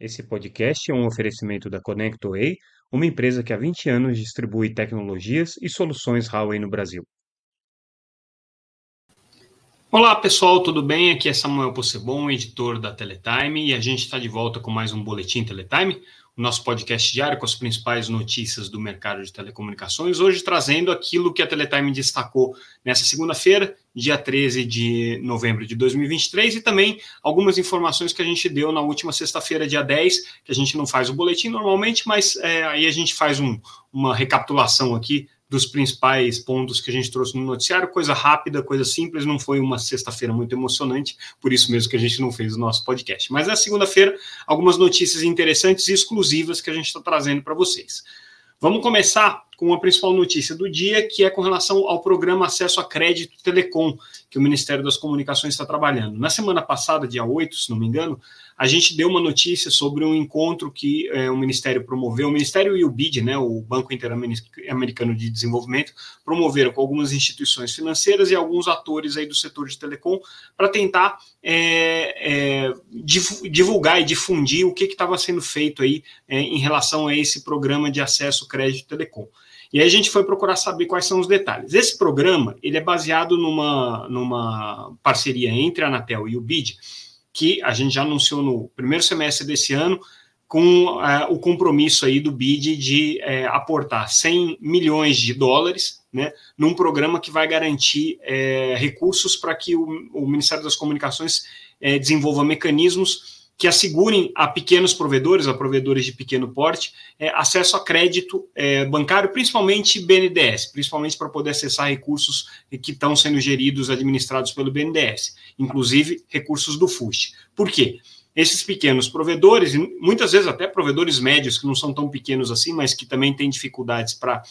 Esse podcast é um oferecimento da ConnectWay, uma empresa que há 20 anos distribui tecnologias e soluções Huawei no Brasil. Olá pessoal, tudo bem? Aqui é Samuel Possebon, editor da Teletime, e a gente está de volta com mais um Boletim Teletime, nosso podcast diário com as principais notícias do mercado de telecomunicações. Hoje trazendo aquilo que a Teletime destacou nessa segunda-feira, dia 13 de novembro de 2023, e também algumas informações que a gente deu na última sexta-feira, dia 10, que a gente não faz o boletim normalmente, mas é, aí a gente faz um, uma recapitulação aqui dos principais pontos que a gente trouxe no noticiário, coisa rápida, coisa simples, não foi uma sexta-feira muito emocionante, por isso mesmo que a gente não fez o nosso podcast. Mas na segunda-feira, algumas notícias interessantes e exclusivas que a gente está trazendo para vocês. Vamos começar com a principal notícia do dia, que é com relação ao programa Acesso a Crédito Telecom, que o Ministério das Comunicações está trabalhando. Na semana passada, dia 8, se não me engano, a gente deu uma notícia sobre um encontro que é, o Ministério promoveu, o Ministério e o BID, né, o Banco Interamericano de Desenvolvimento, promoveram com algumas instituições financeiras e alguns atores aí do setor de telecom para tentar é, é, divulgar e difundir o que estava sendo feito aí é, em relação a esse programa de acesso crédito telecom. E aí a gente foi procurar saber quais são os detalhes. Esse programa ele é baseado numa, numa parceria entre a Anatel e o BID, que a gente já anunciou no primeiro semestre desse ano, com é, o compromisso aí do BID de é, aportar 100 milhões de dólares né, num programa que vai garantir é, recursos para que o, o, Ministério das Comunicações desenvolva mecanismos que assegurem a pequenos provedores, a provedores de pequeno porte, é, acesso a crédito é, bancário, principalmente BNDES, principalmente para poder acessar recursos que estão sendo geridos, administrados pelo BNDES, inclusive recursos do FUST. Por quê? Esses pequenos provedores, muitas vezes até provedores médios, que não são tão pequenos assim, mas que também têm dificuldades para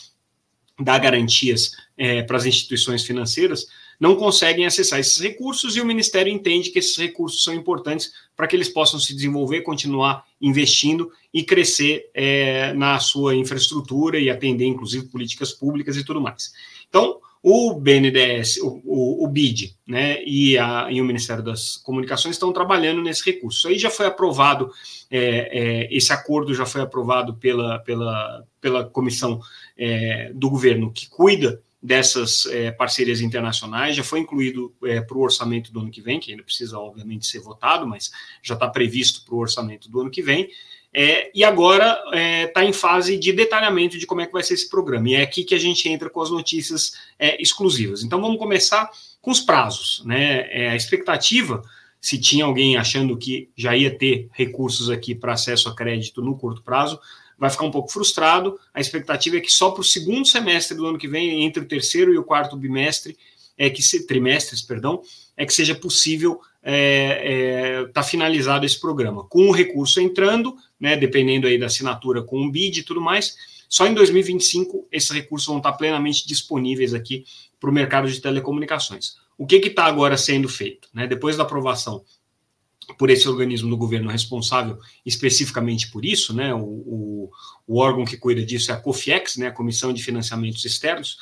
dar garantias é, para as instituições financeiras, não conseguem acessar esses recursos e o Ministério entende que esses recursos são importantes para que eles possam se desenvolver, continuar investindo e crescer é, na sua infraestrutura e atender, inclusive, políticas públicas e tudo mais. Então, o BNDES, o, o, o BID, né, e, a, e, o Ministério das Comunicações estão trabalhando nesse recurso. Aí já foi aprovado, é, é, esse acordo já foi aprovado pela, pela, pela comissão é, do governo que cuida dessas é, parcerias internacionais, já foi incluído é, para o orçamento do ano que vem, que ainda precisa, obviamente, ser votado, mas já está previsto para o orçamento do ano que vem. É, e agora está é, em fase de detalhamento de como é que vai ser esse programa. E é aqui que a gente entra com as notícias é, exclusivas. Então vamos começar com os prazos. Né? É, a expectativa, se tinha alguém achando que já ia ter recursos aqui para acesso a crédito no curto prazo, vai ficar um pouco frustrado. A expectativa é que só para o segundo semestre do ano que vem, entre o terceiro e o quarto bimestre, é que se, trimestres, perdão, é que seja possível estar é, é, tá finalizado esse programa. Com o recurso entrando, né, dependendo aí da assinatura com o BID e tudo mais, só em 2025 esses recursos vão estar plenamente disponíveis aqui para o mercado de telecomunicações. O que está agora sendo feito? Né? Depois da aprovação por esse organismo do governo responsável especificamente por isso, né? O, o, o, órgão que cuida disso é a COFIEX, né? A Comissão de Financiamentos Externos,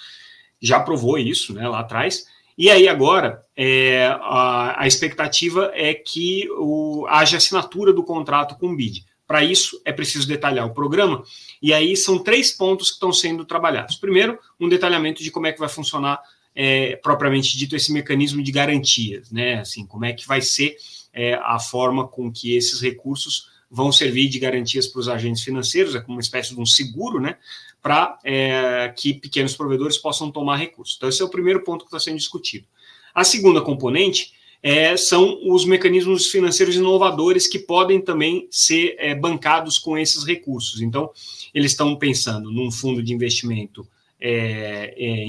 já aprovou isso, né? Lá atrás. E aí agora é, a, a, expectativa é que o, haja assinatura do contrato com o BID. Para isso é preciso detalhar o programa. E aí são três pontos que estão sendo trabalhados. Primeiro, um detalhamento de como é que vai funcionar é, propriamente dito esse mecanismo de garantias, né? Assim, como é que vai ser é, a forma com que esses recursos vão servir de garantias para os agentes financeiros, é como uma espécie de um seguro, né, para é, que pequenos provedores possam tomar recursos. Então, esse é o primeiro ponto que está sendo discutido. A segunda componente é, são os mecanismos financeiros inovadores que podem também ser é, bancados com esses recursos. Então, eles estão pensando num fundo de investimento, é, é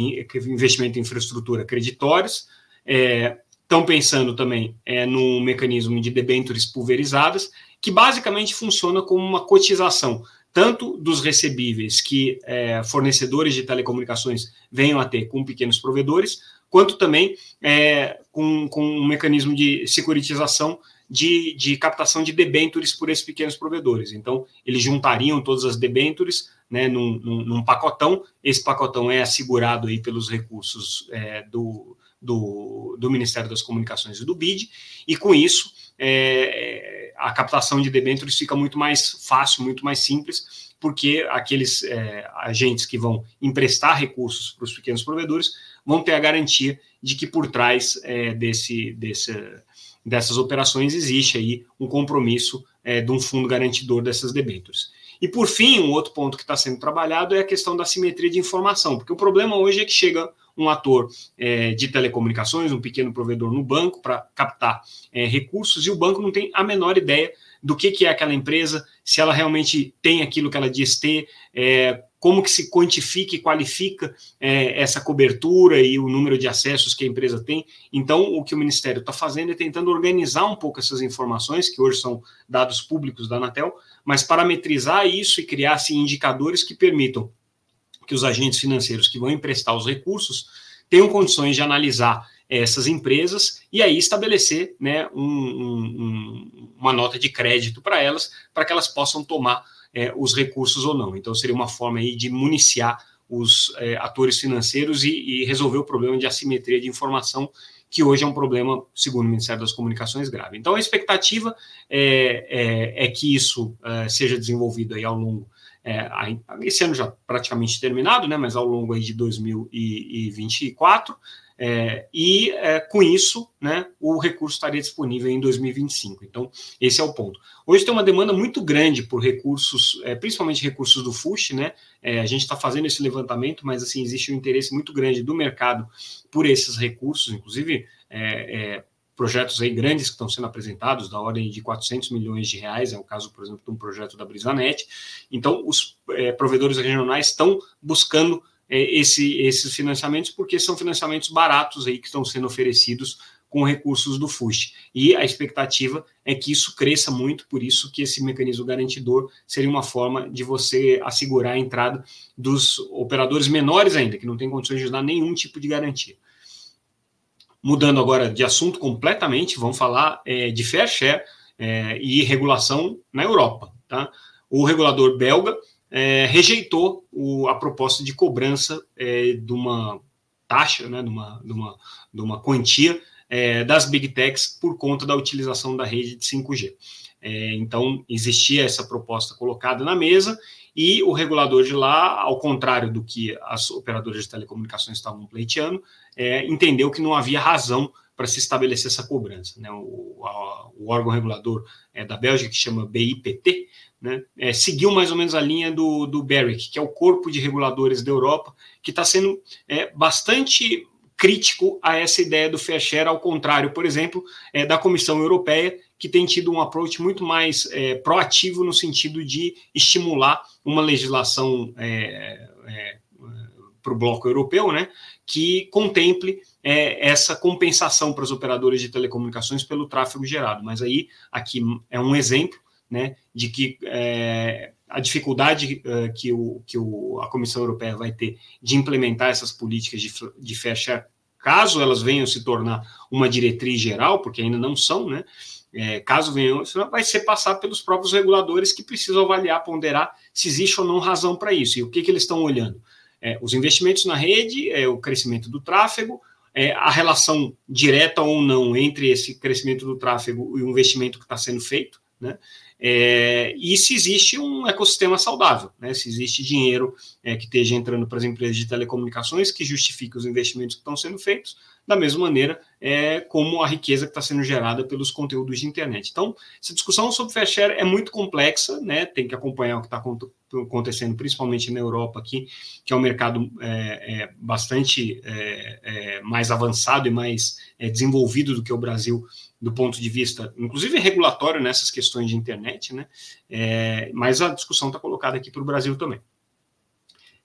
investimento em infraestrutura creditórios, é, Estão pensando também é, no mecanismo de debêntures pulverizadas, que basicamente funciona como uma cotização, tanto dos recebíveis que é, fornecedores de telecomunicações venham a ter com pequenos provedores, quanto também é, com, com um mecanismo de securitização de, de captação de debêntures por esses pequenos provedores. Então, eles juntariam todas as debêntures né, num, num, num, pacotão, esse pacotão é assegurado aí pelos recursos é, do, do, do Ministério das Comunicações e do BID, e com isso é, a captação de debêntures fica muito mais fácil, muito mais simples, porque aqueles é, agentes que vão emprestar recursos para os pequenos provedores vão ter a garantia de que por trás é, desse, desse, dessas operações existe aí um compromisso é, de um fundo garantidor dessas debêntures. E por fim, um outro ponto que está sendo trabalhado é a questão da simetria de informação, porque o problema hoje é que chega um ator é, de telecomunicações, um pequeno provedor no banco para captar é, recursos e o banco não tem a menor ideia do que, que é aquela empresa, se ela realmente tem aquilo que ela diz ter, é, como que se quantifica e qualifica é, essa cobertura e o número de acessos que a empresa tem. Então, o que o Ministério está fazendo é tentando organizar um pouco essas informações, que hoje são dados públicos da Anatel, mas parametrizar isso e criar assim, indicadores que permitam que os agentes financeiros que vão emprestar os recursos tenham condições de analisar essas empresas e aí estabelecer né, um, um, uma nota de crédito para elas, para que elas possam tomar é, os recursos ou não. Então, seria uma forma aí de municiar os é, atores financeiros e, e, resolver o problema de assimetria de informação, que hoje é um problema, segundo o Ministério das Comunicações, grave. Então, a expectativa é, é, é que isso é, seja desenvolvido aí ao longo é, esse ano já praticamente terminado, né, mas ao longo aí de 2024, é, e é, com isso, né, o recurso estaria disponível em 2025. Então, esse é o ponto. Hoje tem uma demanda muito grande por recursos, é, principalmente recursos do FUSH, né? É, a gente está fazendo esse levantamento, mas assim existe um interesse muito grande do mercado por esses recursos, inclusive é, é, projetos aí grandes que estão sendo apresentados, da ordem de 400 milhões de reais, é o caso, por exemplo, de um projeto da Brisanet. Então, os é, provedores regionais estão buscando é, esse, esses financiamentos porque são financiamentos baratos aí que estão sendo oferecidos com recursos do FUST. E a expectativa é que isso cresça muito, por isso que esse mecanismo garantidor seria uma forma de você assegurar a entrada dos operadores menores ainda, que não têm condições de dar nenhum tipo de garantia. Mudando agora de assunto completamente, vamos falar é, de fair share é, e regulação na Europa. Tá? O regulador belga é, rejeitou o, a proposta de cobrança é, de uma taxa, né, de, uma, de, uma, de uma quantia é, das big techs por conta da utilização da rede de 5G. É, então, existia essa proposta colocada na mesa e o regulador de lá, ao contrário do que as operadoras de telecomunicações estavam pleiteando, é, entendeu que não havia razão para se estabelecer essa cobrança. Né? O, a, o, órgão regulador é, da Bélgica, que chama BIPT, né? é, seguiu mais ou menos a linha do, do BEREC, que é o corpo de reguladores da Europa, que está sendo é, bastante crítico a essa ideia do fair share, ao contrário, por exemplo, é, da Comissão Europeia, que tem tido um approach muito mais é, proativo no sentido de estimular uma legislação é, é, para o bloco europeu, né, que contemple é, essa compensação para os operadores de telecomunicações pelo tráfego gerado. Mas aí, aqui é um exemplo né, de que é, a dificuldade uh, que, o, que o, a Comissão Europeia vai ter de implementar essas políticas de, de share, caso elas venham se tornar uma diretriz geral, porque ainda não são, né? É, caso venham, vai ser passar pelos próprios reguladores que precisam avaliar, ponderar se existe ou não razão para isso. E o que, que eles estão olhando? É, os investimentos na rede, é, o crescimento do tráfego, é, a relação direta ou não entre esse crescimento do tráfego e o investimento que está sendo feito, né? É, e se existe um ecossistema saudável, né? se existe dinheiro é, que esteja entrando para as empresas de telecomunicações que justifique os investimentos que estão sendo feitos, da mesma maneira é, como a riqueza que está sendo gerada pelos conteúdos de internet. Então, essa discussão sobre fair share é muito complexa, né? tem que acompanhar o que está acontecendo, principalmente na Europa aqui, que é um mercado é, é, bastante é, é, mais avançado e mais é, desenvolvido do que o Brasil do ponto de vista, inclusive regulatório nessas questões de internet, né? mas a discussão está colocada aqui para o Brasil também.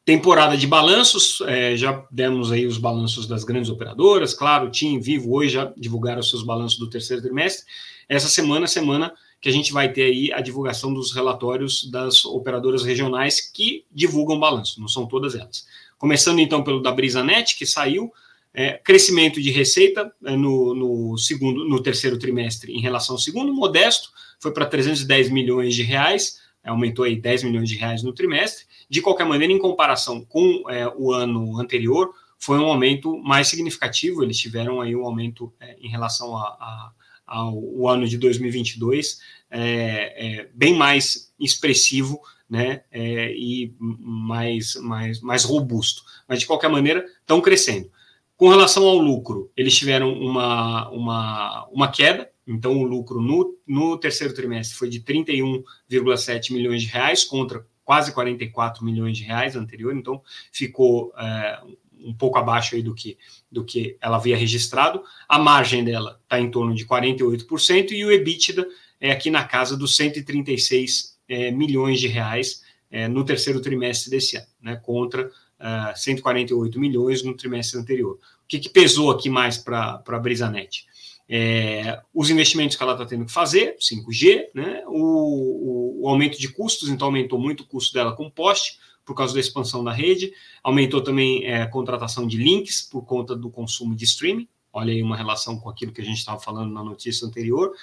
Temporada de balanços, é, já demos aí os balanços das grandes operadoras, claro, TIM, Vivo, hoje já divulgaram seus balanços do terceiro trimestre. Essa semana, semana que a gente vai ter aí a divulgação dos relatórios das operadoras regionais que divulgam balanço, não são todas elas. Começando então pelo da BrisaNet, que saiu, é, crescimento de receita é, no, no, segundo, no terceiro trimestre em relação ao segundo, modesto, foi para 310 milhões de reais, aumentou aí 10 milhões de reais no trimestre. De qualquer maneira, em comparação com é, o ano anterior, foi um aumento mais significativo, eles tiveram aí um aumento é, em relação a, a, ao ano de 2022, é, é, bem mais expressivo né, é, e mais, mais, mais robusto. Mas, de qualquer maneira, estão crescendo. Com relação ao lucro, eles tiveram uma, uma, uma queda, então o lucro no, no terceiro trimestre foi de 31,7 milhões de reais contra quase 44 milhões de reais anterior, então ficou é, um pouco abaixo aí do que, do que ela havia registrado. A margem dela está em torno de 48% e o EBITDA é aqui na casa dos 136 é, milhões de reais é, no terceiro trimestre desse ano, né, contra é, 148 milhões no trimestre anterior. O que, que pesou aqui mais para a Brisanet? É, os investimentos que ela está tendo que fazer, 5G, né, o, o, o, aumento de custos, então aumentou muito o custo dela com poste, por causa da expansão da rede, aumentou também é, a contratação de links por conta do consumo de streaming, olha aí uma relação com aquilo que a gente estava falando na notícia anterior,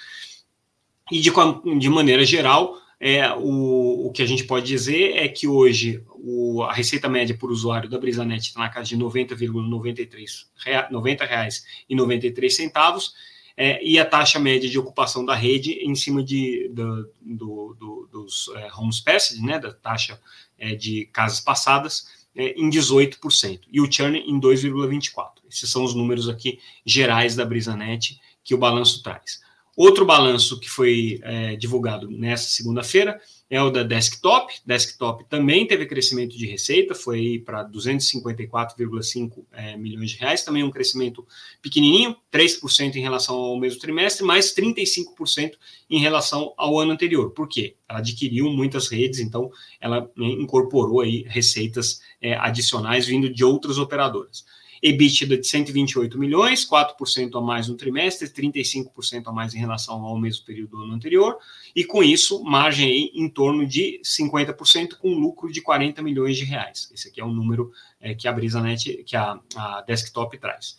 e de, de maneira geral, é, o, o que a gente pode dizer é que hoje o, a receita média por usuário da Brisanet está na casa de 90,93 90 reais e 93 centavos é, e a taxa média de ocupação da rede em cima de, do, do, do, dos é, homes passed, né, da taxa é, de casas passadas, é, em 18%, e o churn em 2,24%. Esses são os números aqui gerais da Brisanet que o balanço traz. Outro balanço que foi é, divulgado nessa segunda-feira é o da Desktop. Desktop também teve crescimento de receita, foi para 254,5 é, milhões de reais, também um crescimento pequenininho, 3% em relação ao mesmo trimestre, mais 35% em relação ao ano anterior. Por quê? Ela adquiriu muitas redes, então ela né, incorporou aí receitas é, adicionais vindo de outras operadoras. EBITDA de 128 milhões, 4% a mais no trimestre, 35% a mais em relação ao mesmo período do ano anterior, e com isso, margem em torno de 50%, com lucro de 40 milhões de reais. Esse aqui é o número é, que a BrisaNet, que a, a Desktop traz.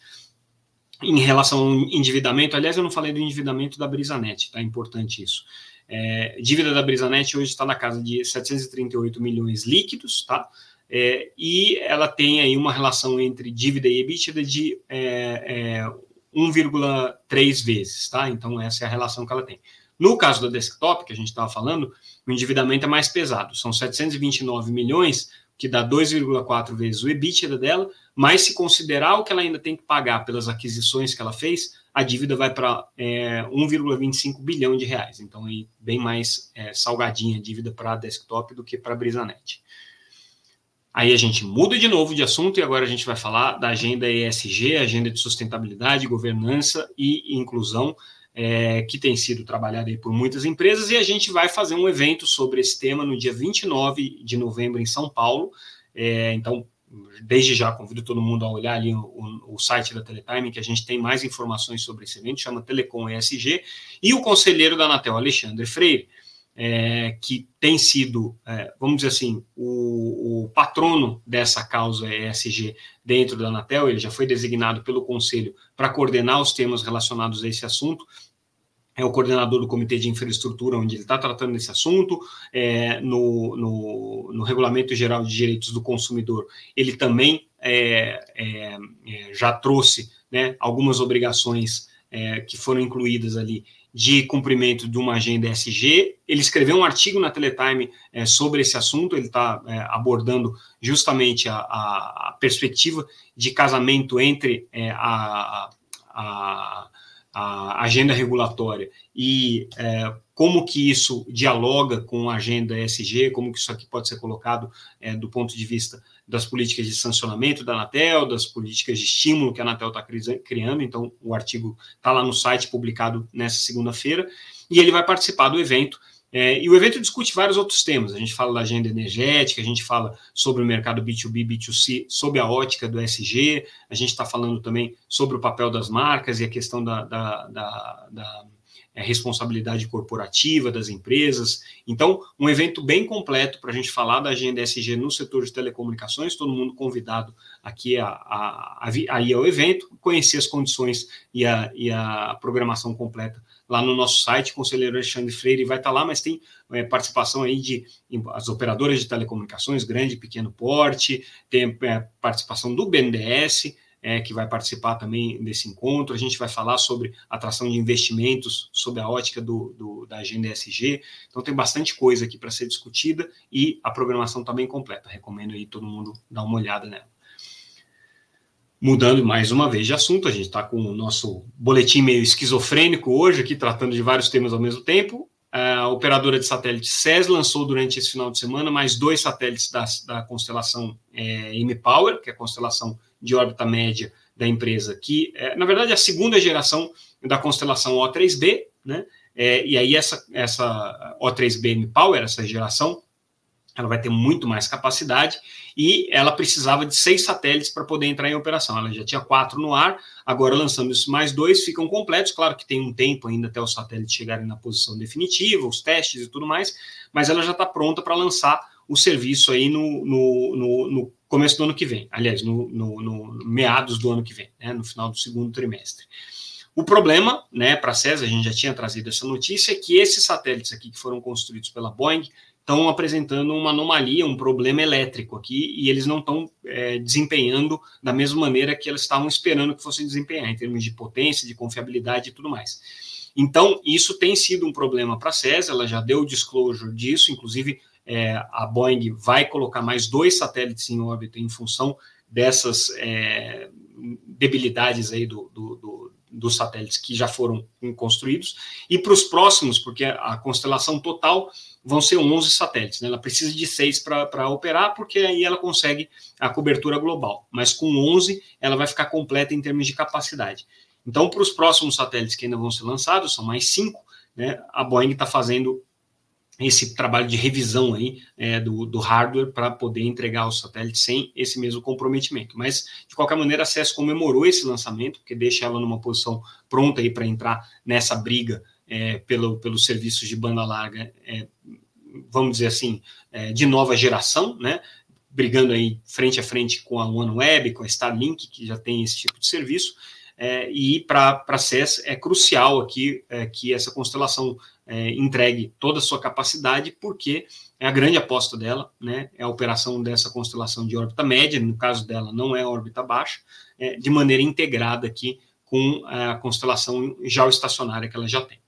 Em relação ao endividamento, aliás, eu não falei do endividamento da BrisaNet, tá? É importante isso. É, dívida da BrisaNet hoje está na casa de 738 milhões líquidos, tá? É, e ela tem aí uma relação entre dívida e EBITDA de é, é, 1,3 vezes, tá? Então, essa é a relação que ela tem. No caso da desktop, que a gente estava falando, o endividamento é mais pesado, são 729 milhões, que dá 2,4 vezes o EBITDA dela, mas se considerar o que ela ainda tem que pagar pelas aquisições que ela fez, a dívida vai para é, 1,25 bilhão de reais. Então, aí, bem mais é, salgadinha a dívida para a desktop do que para a Brisanet. Aí a gente muda de novo de assunto e agora a gente vai falar da agenda ESG, agenda de sustentabilidade, governança e inclusão, é, que tem sido trabalhada aí por muitas empresas, e a gente vai fazer um evento sobre esse tema no dia 29 de novembro em São Paulo. É, então, desde já convido todo mundo a olhar ali o, o, site da Teletime, que a gente tem mais informações sobre esse evento, chama Telecom ESG, e o conselheiro da Anatel, Alexandre Freire é, que tem sido, é, vamos dizer assim, o, o, patrono dessa causa ESG dentro da Anatel, ele já foi designado pelo Conselho para coordenar os temas relacionados a esse assunto, é o coordenador do Comitê de Infraestrutura, onde ele está tratando desse assunto, é, no, no, no, Regulamento Geral de Direitos do Consumidor, ele também é, é, é já trouxe né, algumas obrigações que foram incluídas ali de cumprimento de uma agenda SG. Ele escreveu um artigo na Teletime é, sobre esse assunto, ele está é, abordando justamente a, a, a, perspectiva de casamento entre é, a, a, agenda regulatória e é, como que isso dialoga com a agenda SG, como que isso aqui pode ser colocado é, do ponto de vista das políticas de sancionamento da Anatel, das políticas de estímulo que a Anatel está criando. Então, o artigo está lá no site, publicado nessa segunda-feira, e ele vai participar do evento. É, e o evento discute vários outros temas. A gente fala da agenda energética, a gente fala sobre o mercado B2B, B2C, sob a ótica do SG, a gente está falando também sobre o papel das marcas e a questão da, da, da, da é, responsabilidade corporativa das empresas. Então, um evento bem completo para a gente falar da agenda SG no setor de telecomunicações, todo mundo convidado aqui a, a, a, ir ao evento, conhecer as condições e a, e a programação completa lá no nosso site, conselheiro Alexandre Freire vai estar lá, mas tem é, participação aí de as operadoras de telecomunicações, grande e pequeno porte, tem é, participação do BNDES, é, que vai participar também desse encontro. A gente vai falar sobre atração de investimentos sob a ótica do, do da agenda ESG. Então, tem bastante coisa aqui para ser discutida e a programação está bem completa. Recomendo aí todo mundo dar uma olhada nela. Mudando mais uma vez de assunto, a gente está com o nosso boletim meio esquizofrênico hoje, aqui tratando de vários temas ao mesmo tempo. A operadora de satélite SES lançou durante esse final de semana mais dois satélites da, da constelação é, M-Power, que é a constelação de órbita média da empresa, que é, na verdade é a segunda geração da constelação O3B, né? É, e aí essa, essa O3B M-Power, essa geração, ela vai ter muito mais capacidade e ela precisava de seis satélites para poder entrar em operação. Ela já tinha quatro no ar, agora lançamos mais dois, ficam completos. Claro que tem um tempo ainda até os satélites chegarem na posição definitiva, os testes e tudo mais, mas ela já está pronta para lançar o serviço aí no, no, no, no, começo do ano que vem, aliás, no, no meados do ano que vem, né, no final do segundo trimestre. O problema, né, para a CESA, a gente já tinha trazido essa notícia, é que esses satélites aqui que foram construídos pela Boeing estão apresentando uma anomalia, um problema elétrico aqui, e eles não estão é, desempenhando da mesma maneira que eles estavam esperando que fossem desempenhar, em termos de potência, de confiabilidade e tudo mais. Então, isso tem sido um problema para a CESA, ela já deu o disclosure disso, inclusive é, a Boeing vai colocar mais dois satélites em órbita em função dessas é, debilidades aí do, do, do, dos satélites que já foram construídos, e para os próximos, porque a constelação total vão ser 11 satélites. Né? Ela precisa de seis para operar, porque aí ela consegue a cobertura global. Mas com 11, ela vai ficar completa em termos de capacidade. Então, para os próximos satélites que ainda vão ser lançados, são mais cinco, né? a Boeing está fazendo esse trabalho de revisão aí é, do, do, hardware para poder entregar os satélites sem esse mesmo comprometimento. Mas, de qualquer maneira, a CES comemorou esse lançamento, porque deixa ela numa posição pronta aí para entrar nessa briga é, pelo, pelos serviços de banda larga, é, vamos dizer assim, é, de nova geração, né? brigando aí frente a frente com a OneWeb, com a Starlink, que já tem esse tipo de serviço, é, e para a CES é crucial aqui é, que essa constelação é, entregue toda a sua capacidade, porque é a grande aposta dela, né, é a operação dessa constelação de órbita média, no caso dela não é órbita baixa, é, de maneira integrada aqui com a constelação geoestacionária que ela já tem.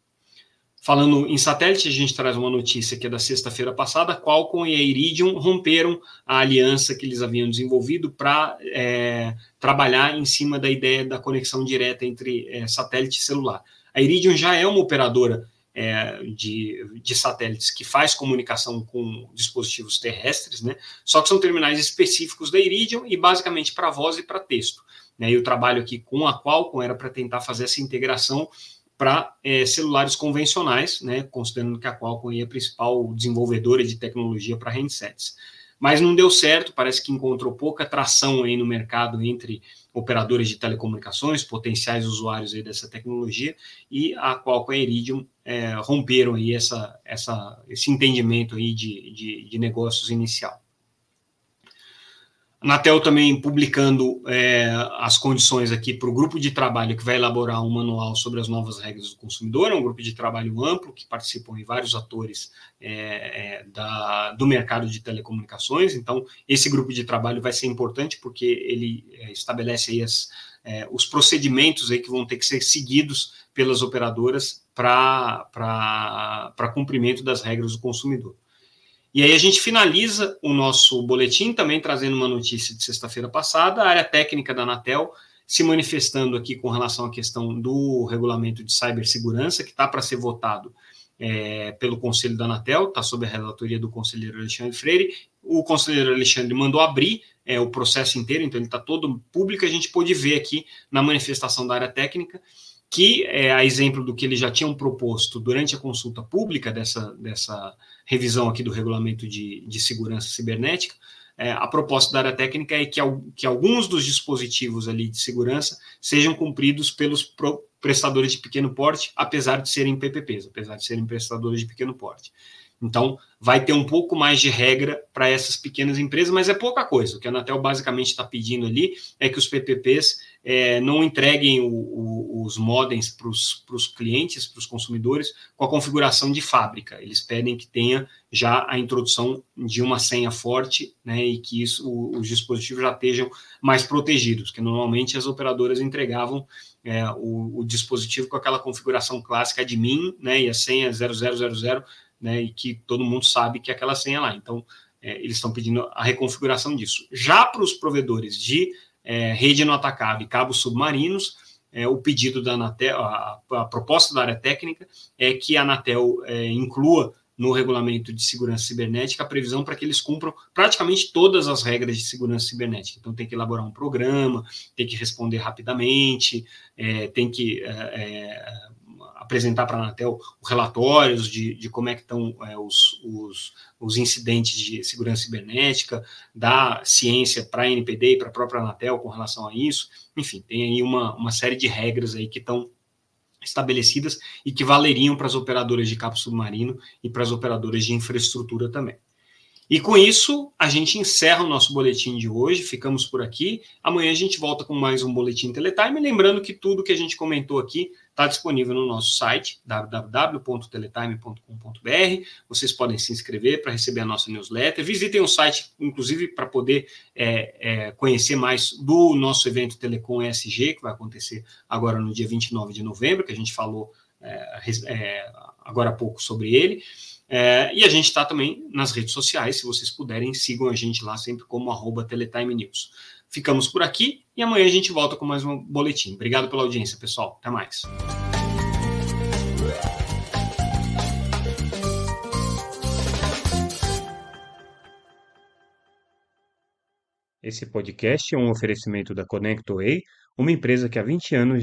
Falando em satélite, a gente traz uma notícia que é da sexta-feira passada, Qualcomm e a Iridium romperam a aliança que eles haviam desenvolvido para é, trabalhar em cima da ideia da conexão direta entre é, satélite e celular. A Iridium já é uma operadora é, de, de, satélites que faz comunicação com dispositivos terrestres, né? Só que são terminais específicos da Iridium e basicamente para voz e para texto. Né? E o trabalho aqui com a Qualcomm era para tentar fazer essa integração para é, celulares convencionais, né, considerando que a Qualcomm é a principal desenvolvedora de tecnologia para handsets. Mas não deu certo, parece que encontrou pouca tração aí no mercado entre operadores de telecomunicações, potenciais usuários aí dessa tecnologia, e a Qualcomm Iridium é, romperam aí essa, essa, esse entendimento aí de, de, de negócios inicial. Anatel também publicando é, as condições aqui para o grupo de trabalho que vai elaborar um manual sobre as novas regras do consumidor, é um grupo de trabalho amplo que participam em vários atores é, é, da, do mercado de telecomunicações. Então, esse grupo de trabalho vai ser importante porque ele é, estabelece as, é, os procedimentos aí que vão ter que ser seguidos pelas operadoras para cumprimento das regras do consumidor. E aí a gente finaliza o nosso boletim também trazendo uma notícia de sexta-feira passada, a área técnica da Anatel se manifestando aqui com relação à questão do regulamento de cibersegurança, que está para ser votado é, pelo Conselho da Anatel, está sob a relatoria do conselheiro Alexandre Freire. O conselheiro Alexandre mandou abrir é, o processo inteiro, então ele está todo público, a gente pôde ver aqui na manifestação da área técnica que, é, a exemplo do que eles já tinham proposto durante a consulta pública dessa, dessa revisão aqui do regulamento de, de segurança cibernética, é, a proposta da área técnica é que, que alguns dos dispositivos ali de segurança sejam cumpridos pelos pro, prestadores de pequeno porte, apesar de serem PPPs, apesar de serem prestadores de pequeno porte. Então, vai ter um pouco mais de regra para essas pequenas empresas, mas é pouca coisa. O que a Anatel basicamente está pedindo ali é que os PPPs é, não entreguem o, o, os modems para os clientes, para os consumidores, com a configuração de fábrica. Eles pedem que tenha já a introdução de uma senha forte né, e que isso, o, os dispositivos já estejam mais protegidos, que normalmente as operadoras entregavam é, o, dispositivo com aquela configuração clássica de mim, né, e a senha 0000, né, e que todo mundo sabe que é aquela senha lá. Então, é, eles estão pedindo a reconfiguração disso. Já para os provedores de é, rede no atacado e cabos submarinos, é, o pedido da Anatel, a, a, proposta da área técnica é que a Anatel é, inclua no regulamento de segurança cibernética a previsão para que eles cumpram praticamente todas as regras de segurança cibernética. Então, tem que elaborar um programa, tem que responder rapidamente, é, tem que é, é apresentar para a Anatel relatórios de, de como é que estão é, os, os, os, incidentes de segurança cibernética, dar ciência para a NPD e para a própria Anatel com relação a isso. Enfim, tem aí uma, uma série de regras aí que estão estabelecidas e que valeriam para as operadoras de cabo submarino e para as operadoras de infraestrutura também. E com isso, a gente encerra o nosso boletim de hoje, ficamos por aqui. Amanhã a gente volta com mais um boletim Teletime. Lembrando que tudo que a gente comentou aqui está disponível no nosso site, www.teletime.com.br. Vocês podem se inscrever para receber a nossa newsletter. Visitem o site, inclusive, para poder é, é, conhecer mais do nosso evento Telecom ESG, que vai acontecer agora no dia 29 de novembro, que a gente falou é, é agora há pouco sobre ele. É, e a gente está também nas redes sociais, se vocês puderem, sigam a gente lá sempre como arroba Teletime News. Ficamos por aqui e amanhã a gente volta com mais um boletim. Obrigado pela audiência, pessoal. Até mais. Esse podcast é um oferecimento da ConnectWay, uma empresa que há 20 anos